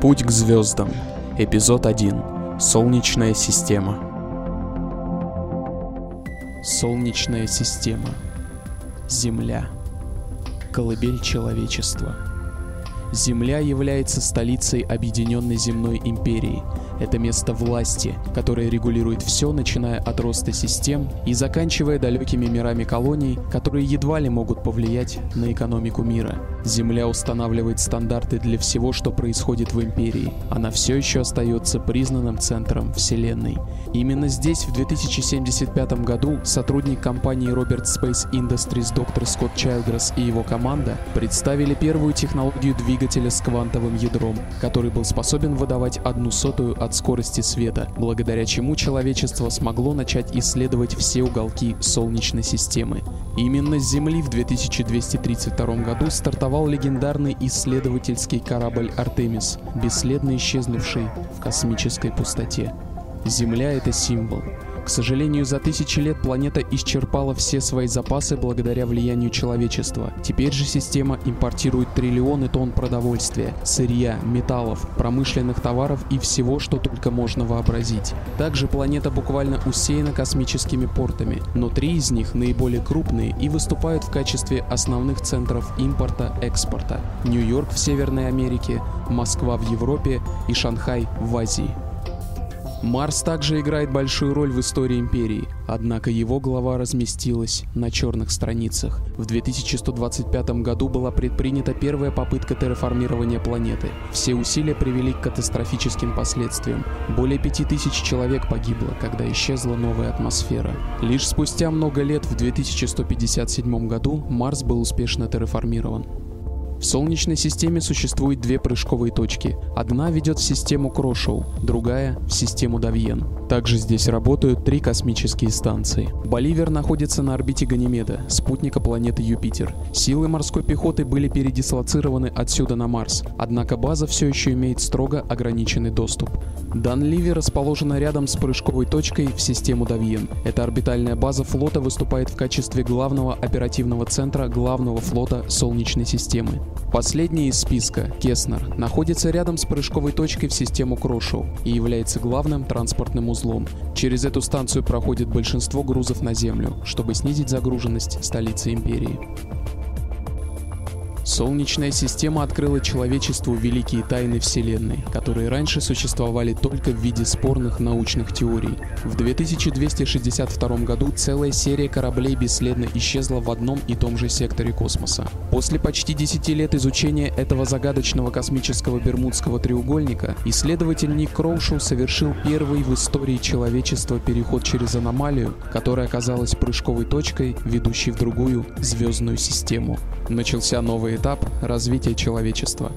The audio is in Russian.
Путь к звездам. Эпизод 1. Солнечная система. Солнечная система. Земля. Колыбель человечества. Земля является столицей Объединенной Земной Империи. Это место власти, которое регулирует все, начиная от роста систем и заканчивая далекими мирами колоний, которые едва ли могут повлиять на экономику мира. Земля устанавливает стандарты для всего, что происходит в Империи. Она все еще остается признанным центром Вселенной. Именно здесь в 2075 году сотрудник компании Robert Space Industries доктор Скотт Чайлдресс и его команда представили первую технологию двигателя с квантовым ядром, который был способен выдавать одну сотую от скорости света, благодаря чему человечество смогло начать исследовать все уголки Солнечной системы. Именно с Земли в 2232 году стартовал легендарный исследовательский корабль «Артемис», бесследно исчезнувший в космической пустоте. Земля — это символ. К сожалению, за тысячи лет планета исчерпала все свои запасы благодаря влиянию человечества. Теперь же система импортирует триллионы тонн продовольствия, сырья, металлов, промышленных товаров и всего, что только можно вообразить. Также планета буквально усеяна космическими портами, но три из них наиболее крупные и выступают в качестве основных центров импорта-экспорта. Нью-Йорк в Северной Америке, Москва в Европе и Шанхай в Азии. Марс также играет большую роль в истории Империи, однако его глава разместилась на черных страницах. В 2125 году была предпринята первая попытка терраформирования планеты. Все усилия привели к катастрофическим последствиям. Более 5000 человек погибло, когда исчезла новая атмосфера. Лишь спустя много лет, в 2157 году, Марс был успешно терраформирован. В Солнечной системе существует две прыжковые точки. Одна ведет в систему Крошоу, другая — в систему Давьен. Также здесь работают три космические станции. Боливер находится на орбите Ганимеда, спутника планеты Юпитер. Силы морской пехоты были передислоцированы отсюда на Марс, однако база все еще имеет строго ограниченный доступ. Данливи расположена рядом с прыжковой точкой в систему Давьен. Эта орбитальная база флота выступает в качестве главного оперативного центра главного флота Солнечной системы. Последний из списка, Кеснер, находится рядом с прыжковой точкой в систему Крошоу и является главным транспортным узлом. Через эту станцию проходит большинство грузов на Землю, чтобы снизить загруженность столицы Империи. Солнечная система открыла человечеству великие тайны Вселенной, которые раньше существовали только в виде спорных научных теорий. В 2262 году целая серия кораблей бесследно исчезла в одном и том же секторе космоса. После почти 10 лет изучения этого загадочного космического Бермудского треугольника, исследователь Ник Кроушоу совершил первый в истории человечества переход через аномалию, которая оказалась прыжковой точкой, ведущей в другую звездную систему. Начался новый этап развития человечества.